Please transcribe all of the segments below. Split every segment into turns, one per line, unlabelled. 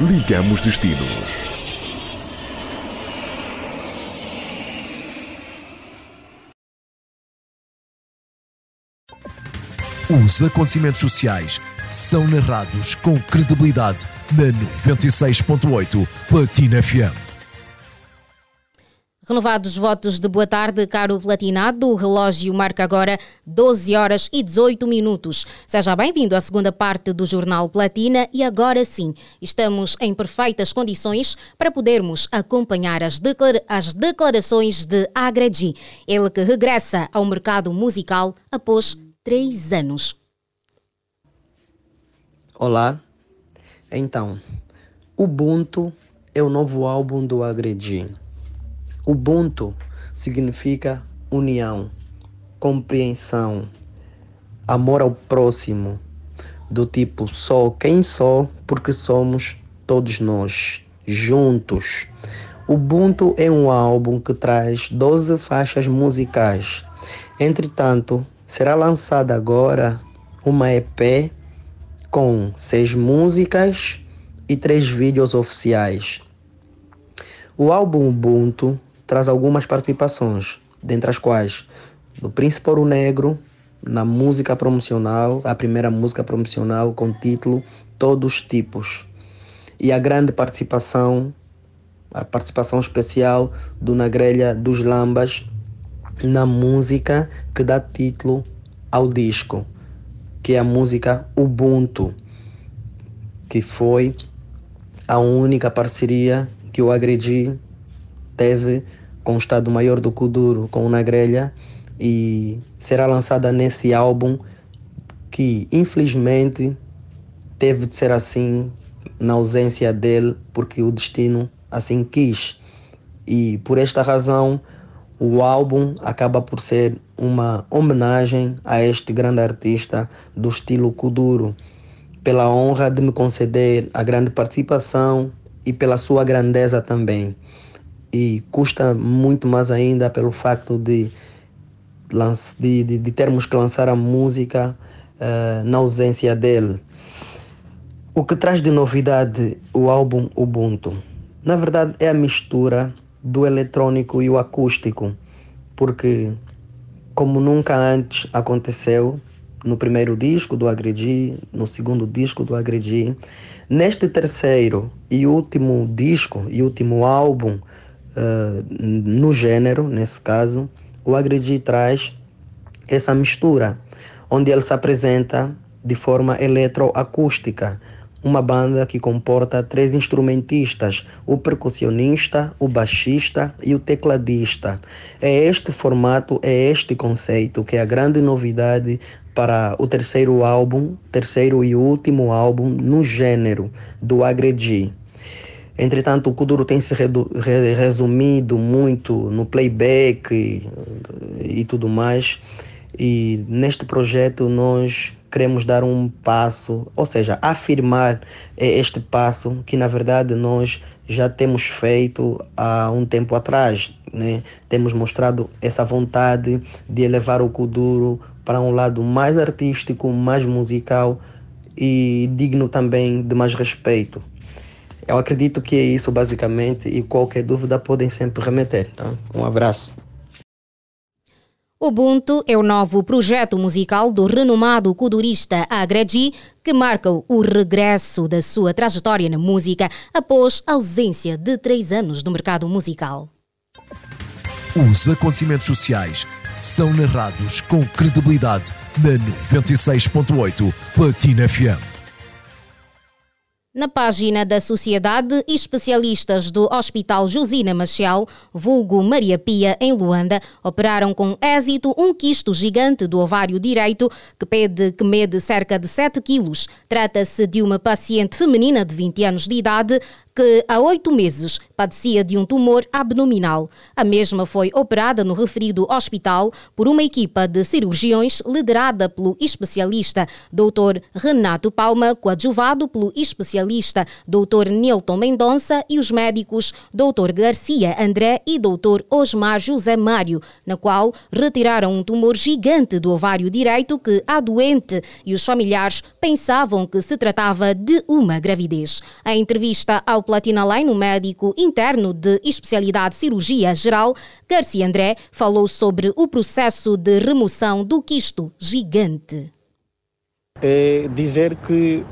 ligamos destinos. Os acontecimentos sociais são narrados com credibilidade na 96.8 Platina FM.
Renovados votos de boa tarde, caro platinado. O relógio marca agora 12 horas e 18 minutos. Seja bem-vindo à segunda parte do Jornal Platina e agora sim, estamos em perfeitas condições para podermos acompanhar as, declara as declarações de Agradi, ele que regressa ao mercado musical após três anos.
Olá, então, Ubuntu é o novo álbum do Agredi. Ubuntu significa união, compreensão, amor ao próximo, do tipo só quem sou porque somos todos nós, juntos. Ubuntu é um álbum que traz 12 faixas musicais. Entretanto, será lançada agora uma EP com seis músicas e três vídeos oficiais. O álbum Ubuntu traz algumas participações, dentre as quais do Príncipe Ouro Negro, na música promocional, a primeira música promocional com título Todos os Tipos. E a grande participação, a participação especial do Nagrelha dos Lambas, na música que dá título ao disco, que é a música Ubuntu, que foi a única parceria que o Agredi teve com o Estado Maior do Kuduro, com o Nagrelha, e será lançada nesse álbum que infelizmente teve de ser assim na ausência dele, porque o destino assim quis. E por esta razão o álbum acaba por ser uma homenagem a este grande artista do estilo Kuduro, pela honra de me conceder a grande participação e pela sua grandeza também. E custa muito mais ainda pelo facto de, de, de, de termos que lançar a música uh, na ausência dele. O que traz de novidade o álbum Ubuntu? Na verdade, é a mistura do eletrônico e o acústico, porque como nunca antes aconteceu no primeiro disco do Agredi, no segundo disco do Agredi, neste terceiro e último disco e último álbum no gênero, nesse caso, o Agredi traz essa mistura, onde ele se apresenta de forma eletroacústica, uma banda que comporta três instrumentistas, o percussionista, o baixista e o tecladista. É este formato, é este conceito que é a grande novidade para o terceiro álbum, terceiro e último álbum no gênero do Agredi. Entretanto, o Kuduro tem se resumido muito no playback e, e tudo mais. E neste projeto nós queremos dar um passo, ou seja, afirmar eh, este passo que na verdade nós já temos feito há um tempo atrás. Né? Temos mostrado essa vontade de elevar o Kuduro para um lado mais artístico, mais musical e digno também de mais respeito. Eu acredito que é isso basicamente e qualquer dúvida podem sempre remeter. Tá? Um abraço.
Ubuntu é o novo projeto musical do renomado kudurista Agredi, que marca o regresso da sua trajetória na música após ausência de três anos do mercado musical.
Os acontecimentos sociais são narrados com credibilidade na 96.8 Platina FM.
Na página da Sociedade, especialistas do Hospital Josina Machel, vulgo Maria Pia, em Luanda, operaram com êxito um quisto gigante do ovário direito que pede que mede cerca de 7 quilos. Trata-se de uma paciente feminina de 20 anos de idade que há oito meses padecia de um tumor abdominal. A mesma foi operada no referido hospital por uma equipa de cirurgiões liderada pelo especialista Dr. Renato Palma, coadjuvado pelo especialista Dr. Nilton Mendonça e os médicos Dr. Garcia André e Dr. Osmar José Mário, na qual retiraram um tumor gigante do ovário direito que a doente e os familiares pensavam que se tratava de uma gravidez. A entrevista ao Platina Line, o médico interno de especialidade cirurgia geral, Garcia André, falou sobre o processo de remoção do quisto gigante.
É dizer que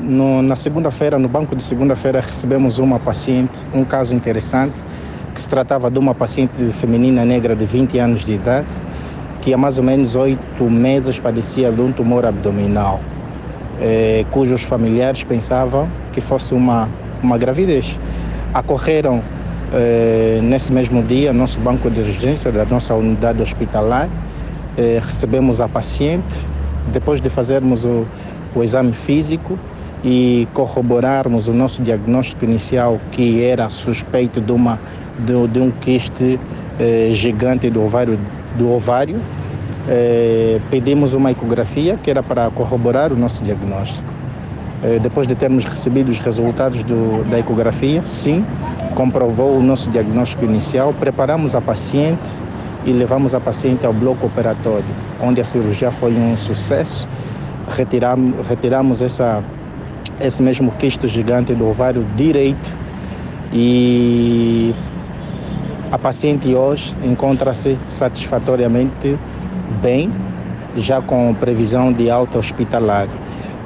no, na segunda-feira, no banco de segunda-feira, recebemos uma paciente, um caso interessante, que se tratava de uma paciente feminina negra de 20 anos de idade, que há mais ou menos oito meses padecia de um tumor abdominal, é, cujos familiares pensavam que fosse uma uma gravidez. Acorreram eh, nesse mesmo dia nosso banco de urgência da nossa unidade hospitalar, eh, recebemos a paciente, depois de fazermos o, o exame físico e corroborarmos o nosso diagnóstico inicial que era suspeito de, uma, de, de um quiste eh, gigante do ovário, do ovário eh, pedimos uma ecografia que era para corroborar o nosso diagnóstico. Eh, depois de termos recebido os resultados do, da ecografia, sim, comprovou o nosso diagnóstico inicial, preparamos a paciente e levamos a paciente ao bloco operatório, onde a cirurgia foi um sucesso. Retiramos, retiramos essa, esse mesmo quisto gigante do ovário direito e a paciente hoje encontra-se satisfatoriamente bem, já com previsão de alta hospitalar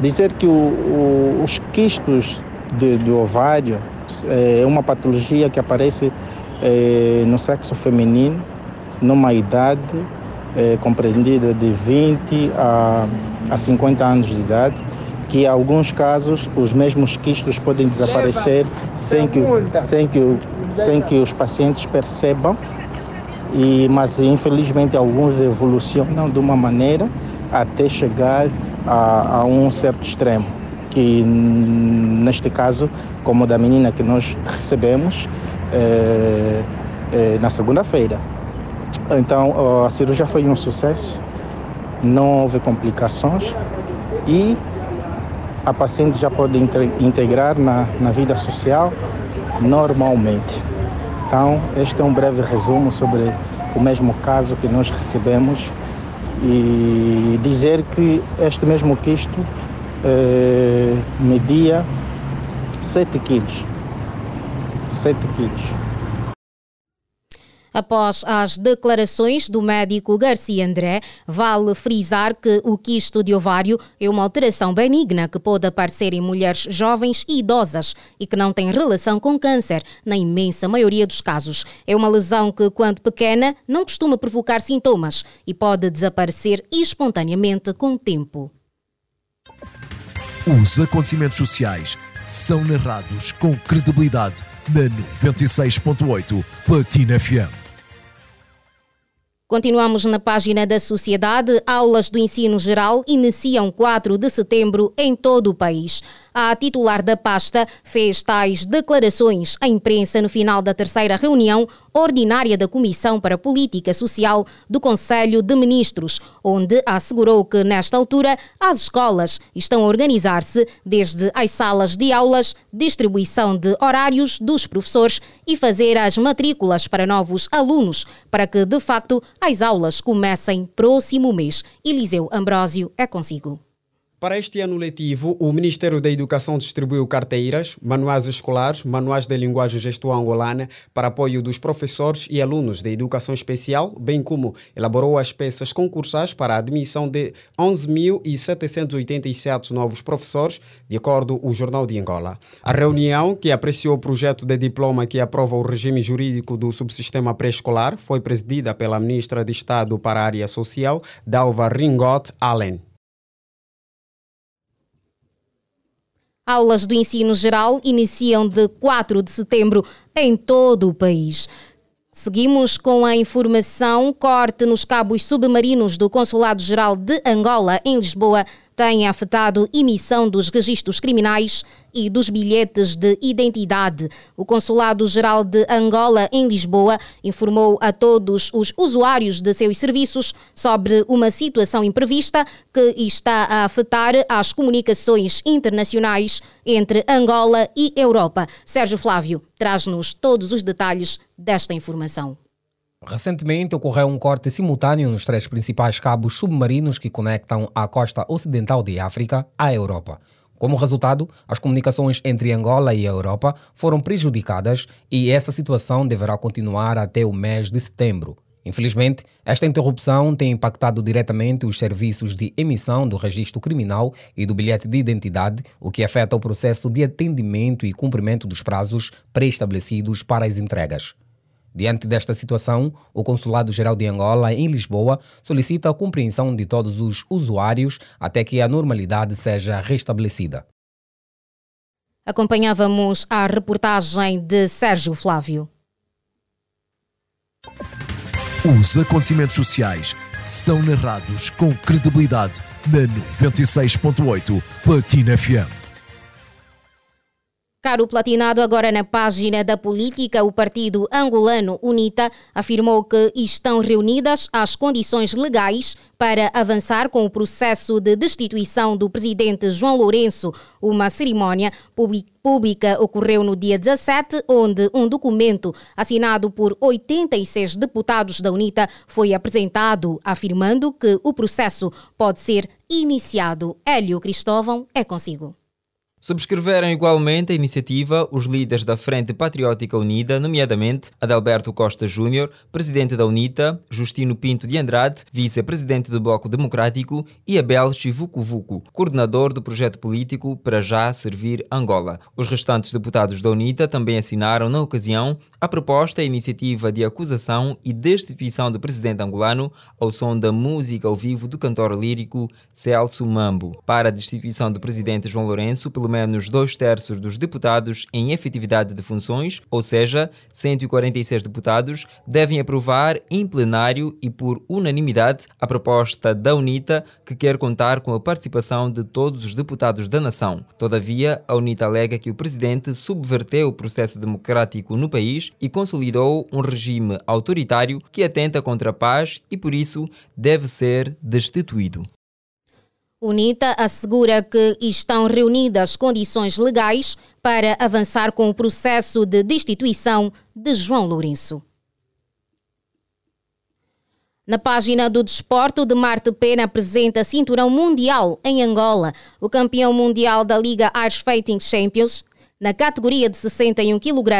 dizer que o, o, os quistos de, do ovário é uma patologia que aparece é, no sexo feminino numa idade é, compreendida de 20 a, a 50 anos de idade, que em alguns casos os mesmos quistos podem desaparecer sem que, sem que, sem que os pacientes percebam, e, mas infelizmente alguns evolucionam de uma maneira até chegar a, a um certo extremo, que neste caso, como da menina que nós recebemos é, é, na segunda-feira. Então a cirurgia foi um sucesso, não houve complicações e a paciente já pode integrar na, na vida social normalmente. Então, este é um breve resumo sobre o mesmo caso que nós recebemos e dizer que este mesmo quisto eh, media 7 quilos. 7 quilos.
Após as declarações do médico Garcia André, vale frisar que o quisto de ovário é uma alteração benigna que pode aparecer em mulheres jovens e idosas e que não tem relação com câncer, na imensa maioria dos casos. É uma lesão que, quando pequena, não costuma provocar sintomas e pode desaparecer espontaneamente com o tempo.
Os acontecimentos sociais são narrados com credibilidade na 96.8 Platina FM.
Continuamos na página da Sociedade. Aulas do ensino geral iniciam 4 de setembro em todo o país. A titular da pasta fez tais declarações à imprensa no final da terceira reunião ordinária da Comissão para Política Social do Conselho de Ministros, onde assegurou que, nesta altura, as escolas estão a organizar-se desde as salas de aulas, distribuição de horários dos professores e fazer as matrículas para novos alunos, para que, de facto, as aulas comecem próximo mês. Eliseu Ambrósio é consigo.
Para este ano letivo, o Ministério da Educação distribuiu carteiras, manuais escolares, manuais de linguagem gestual angolana para apoio dos professores e alunos de educação especial, bem como elaborou as peças concursais para a admissão de 11.787 novos professores, de acordo com o Jornal de Angola. A reunião, que apreciou o projeto de diploma que aprova o regime jurídico do subsistema pré-escolar, foi presidida pela Ministra de Estado para a Área Social, Dalva Ringot Allen.
Aulas do ensino geral iniciam de 4 de setembro em todo o país. Seguimos com a informação. Corte nos cabos submarinos do Consulado-Geral de Angola, em Lisboa, tem afetado emissão dos registros criminais e dos bilhetes de identidade. O Consulado-Geral de Angola, em Lisboa, informou a todos os usuários de seus serviços sobre uma situação imprevista que está a afetar as comunicações internacionais entre Angola e Europa. Sérgio Flávio traz-nos todos os detalhes desta informação.
Recentemente ocorreu um corte simultâneo nos três principais cabos submarinos que conectam a costa ocidental de África à Europa. Como resultado, as comunicações entre Angola e a Europa foram prejudicadas e essa situação deverá continuar até o mês de setembro. Infelizmente, esta interrupção tem impactado diretamente os serviços de emissão do registro criminal e do bilhete de identidade, o que afeta o processo de atendimento e cumprimento dos prazos pré-estabelecidos para as entregas. Diante desta situação, o Consulado-Geral de Angola, em Lisboa, solicita a compreensão de todos os usuários até que a normalidade seja restabelecida.
Acompanhávamos a reportagem de Sérgio Flávio.
Os acontecimentos sociais são narrados com credibilidade na 96.8 Platina FM.
Caro Platinado, agora na página da política, o partido angolano UNITA afirmou que estão reunidas as condições legais para avançar com o processo de destituição do presidente João Lourenço. Uma cerimónia pública ocorreu no dia 17, onde um documento assinado por 86 deputados da UNITA foi apresentado, afirmando que o processo pode ser iniciado. Hélio Cristóvão é consigo.
Subscreveram igualmente a iniciativa os líderes da Frente Patriótica Unida, nomeadamente Adalberto Costa Júnior, presidente da UNITA, Justino Pinto de Andrade, vice-presidente do Bloco Democrático, e Abel Chivucu coordenador do projeto político Para Já Servir Angola. Os restantes deputados da UNITA também assinaram, na ocasião, a proposta e iniciativa de acusação e destituição do presidente angolano ao som da música ao vivo do cantor lírico Celso Mambo. Para a destituição do presidente João Lourenço pelo menos dois terços dos deputados em efetividade de funções, ou seja, 146 deputados, devem aprovar em plenário e por unanimidade a proposta da UNITA, que quer contar com a participação de todos os deputados da nação. Todavia, a UNITA alega que o presidente subverteu o processo democrático no país e consolidou um regime autoritário que atenta contra a paz e, por isso, deve ser destituído.
UNITA assegura que estão reunidas condições legais para avançar com o processo de destituição de João Lourenço. Na página do desporto, de Marte Pena apresenta cinturão mundial em Angola. O campeão mundial da Liga Ice Fighting Champions na categoria de 61 kg,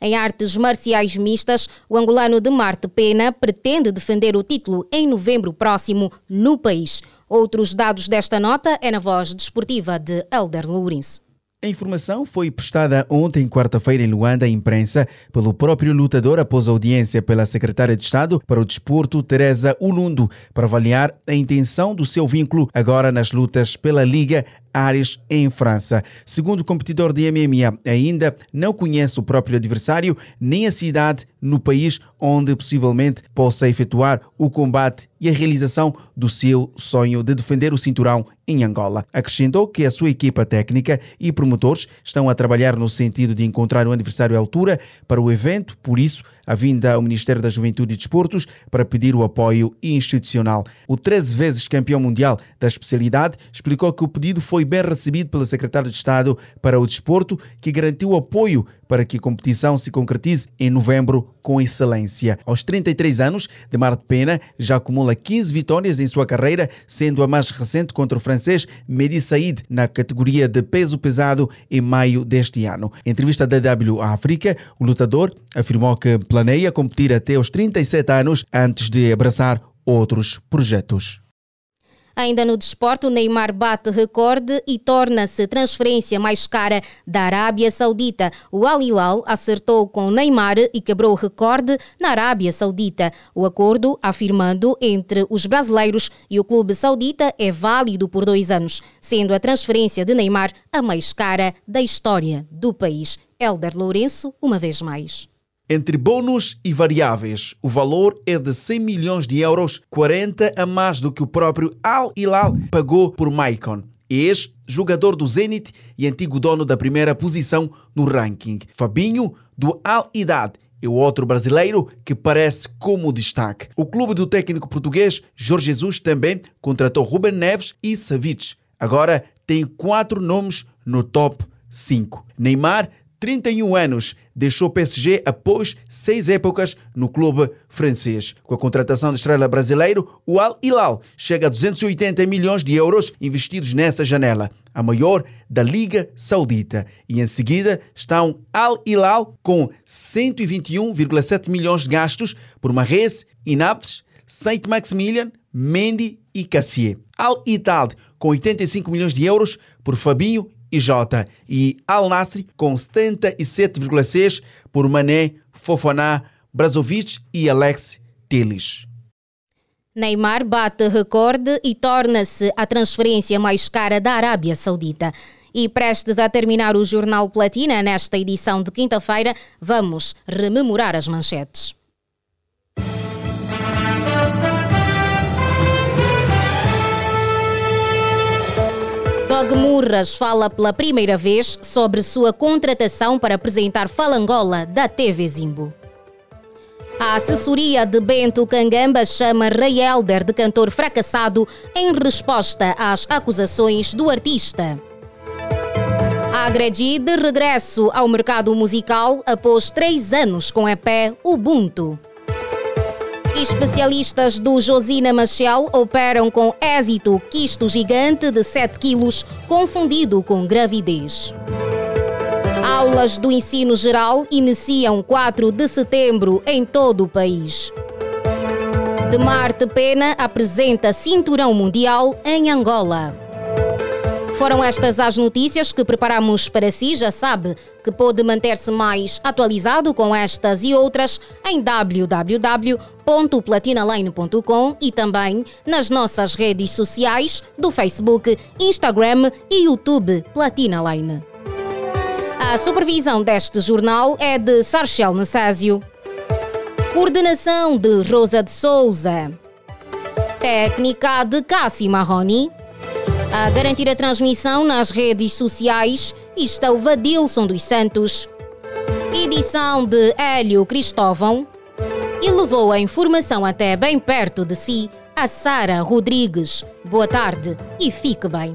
em artes marciais mistas, o angolano de Marte Pena pretende defender o título em novembro próximo no país. Outros dados desta nota é na voz desportiva de Elder Lourenço.
A informação foi prestada ontem, quarta-feira, em Luanda, à imprensa, pelo próprio lutador após audiência pela secretária de Estado para o Desporto, Teresa Ulundo, para avaliar a intenção do seu vínculo agora nas lutas pela Liga Ares em França. Segundo o competidor de MMA, ainda não conhece o próprio adversário nem a cidade no país onde possivelmente possa efetuar o combate e a realização do seu sonho de defender o cinturão em Angola. Acrescentou que a sua equipa técnica e promotores estão a trabalhar no sentido de encontrar um adversário à altura para o evento, por isso a vinda ao Ministério da Juventude e Desportos para pedir o apoio institucional. O 13 vezes campeão mundial da especialidade explicou que o pedido foi bem recebido pelo secretário de Estado para o Desporto, que garantiu apoio para que a competição se concretize em novembro com excelência. Aos 33 anos, Demar de Pena já acumula 15 vitórias em sua carreira, sendo a mais recente contra o francês Mehdi Said na categoria de peso pesado em maio deste ano. Em entrevista da W África, o lutador afirmou que planeia competir até os 37 anos antes de abraçar outros projetos.
Ainda no desporto, o Neymar bate recorde e torna-se transferência mais cara da Arábia Saudita. O Al Hilal acertou com Neymar e quebrou o recorde na Arábia Saudita. O acordo, afirmando entre os brasileiros e o clube saudita, é válido por dois anos, sendo a transferência de Neymar a mais cara da história do país. Elder Lourenço, uma vez mais.
Entre bônus e variáveis, o valor é de 100 milhões de euros, 40 a mais do que o próprio Al Hilal pagou por Maicon, ex-jogador do Zenit e antigo dono da primeira posição no ranking. Fabinho, do Al Idad, é o outro brasileiro que parece como destaque. O clube do técnico português Jorge Jesus também contratou Ruben Neves e Savic. Agora tem quatro nomes no top 5. Neymar 31 anos, deixou o PSG após seis épocas no clube francês. Com a contratação de estrela brasileiro, o Al Hilal chega a 280 milhões de euros investidos nessa janela, a maior da Liga Saudita. E em seguida estão Al Hilal com 121,7 milhões de gastos por Mahrez, Inaves, Saint Maximilian, Mendy e Cassier. Al Ittihad com 85 milhões de euros por Fabinho Jota e Al Nasri com 77,6 por Mané, Fofaná, Brazovic e Alex Teles.
Neymar bate recorde e torna-se a transferência mais cara da Arábia Saudita. E prestes a terminar o Jornal Platina, nesta edição de quinta-feira, vamos rememorar as manchetes. Dog Murras fala pela primeira vez sobre sua contratação para apresentar Falangola da TV Zimbo. A assessoria de Bento Cangamba chama Ray Elder de cantor fracassado em resposta às acusações do artista. Agredi de regresso ao mercado musical após três anos com EP Ubuntu. Especialistas do Josina Machel operam com êxito quisto gigante de 7 quilos confundido com gravidez. Aulas do ensino geral iniciam 4 de setembro em todo o país. De Marte Pena apresenta Cinturão Mundial em Angola. Foram estas as notícias que preparamos para si. Já sabe que pode manter-se mais atualizado com estas e outras em www.platinaline.com e também nas nossas redes sociais do Facebook, Instagram e YouTube Platina Line. A supervisão deste jornal é de Sarchel Nessásio. Coordenação de Rosa de Souza. Técnica de Cassi Marroni. A garantir a transmissão nas redes sociais está o Vadilson dos Santos. Edição de Hélio Cristóvão. E levou a informação até bem perto de si a Sara Rodrigues. Boa tarde e fique bem.